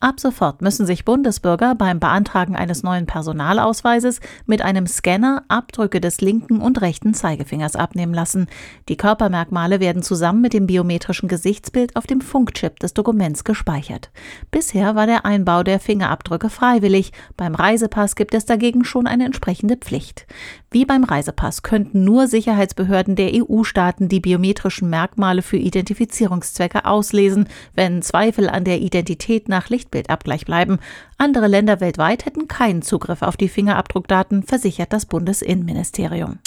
Ab sofort müssen sich Bundesbürger beim Beantragen eines neuen Personalausweises mit einem Scanner Abdrücke des linken und rechten Zeigefingers abnehmen lassen. Die Körpermerkmale werden zusammen mit dem biometrischen Gesichtsbild auf dem Funkchip des Dokuments gespeichert. Bisher war der Einbau der Fingerabdrücke freiwillig. Beim Reisepass gibt es dagegen schon eine entsprechende Pflicht. Wie beim Reisepass könnten nur Sicherheitsbehörden der EU-Staaten die biometrischen Merkmale für Identifizierungszwecke auslesen, wenn Zweifel an der Identität nach Lichtbildabgleich bleiben. Andere Länder weltweit hätten keinen Zugriff auf die Fingerabdruckdaten, versichert das Bundesinnenministerium.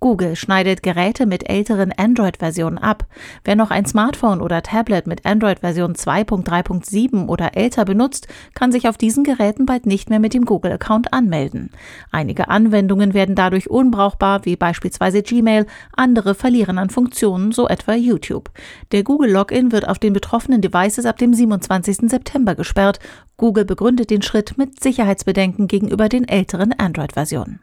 Google schneidet Geräte mit älteren Android-Versionen ab. Wer noch ein Smartphone oder Tablet mit Android-Version 2.3.7 oder älter benutzt, kann sich auf diesen Geräten bald nicht mehr mit dem Google-Account anmelden. Einige Anwendungen werden dadurch unbrauchbar, wie beispielsweise Gmail, andere verlieren an Funktionen, so etwa YouTube. Der Google-Login wird auf den betroffenen Devices ab dem 27. September gesperrt. Google begründet den Schritt mit Sicherheitsbedenken gegenüber den älteren Android-Versionen.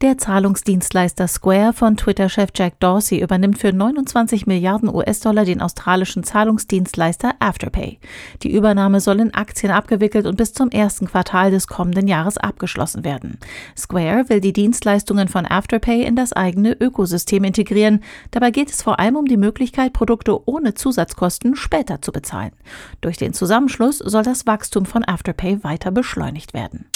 Der Zahlungsdienstleister Square von Twitter-Chef Jack Dorsey übernimmt für 29 Milliarden US-Dollar den australischen Zahlungsdienstleister Afterpay. Die Übernahme soll in Aktien abgewickelt und bis zum ersten Quartal des kommenden Jahres abgeschlossen werden. Square will die Dienstleistungen von Afterpay in das eigene Ökosystem integrieren. Dabei geht es vor allem um die Möglichkeit, Produkte ohne Zusatzkosten später zu bezahlen. Durch den Zusammenschluss soll das Wachstum von Afterpay weiter beschleunigt werden.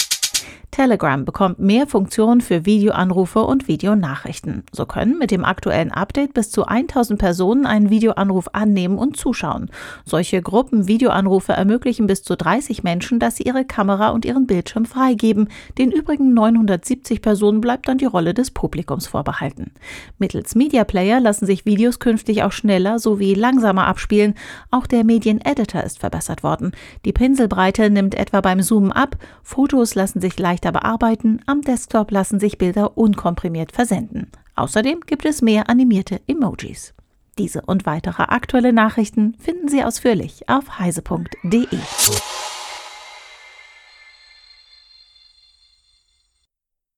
Telegram bekommt mehr Funktionen für Videoanrufe und Videonachrichten. So können mit dem aktuellen Update bis zu 1000 Personen einen Videoanruf annehmen und zuschauen. Solche Gruppen-Videoanrufe ermöglichen bis zu 30 Menschen, dass sie ihre Kamera und ihren Bildschirm freigeben. Den übrigen 970 Personen bleibt dann die Rolle des Publikums vorbehalten. Mittels Media Player lassen sich Videos künftig auch schneller sowie langsamer abspielen. Auch der Medieneditor ist verbessert worden. Die Pinselbreite nimmt etwa beim Zoomen ab. Fotos lassen sich leicht leichter bearbeiten, am Desktop lassen sich Bilder unkomprimiert versenden. Außerdem gibt es mehr animierte Emojis. Diese und weitere aktuelle Nachrichten finden Sie ausführlich auf heise.de.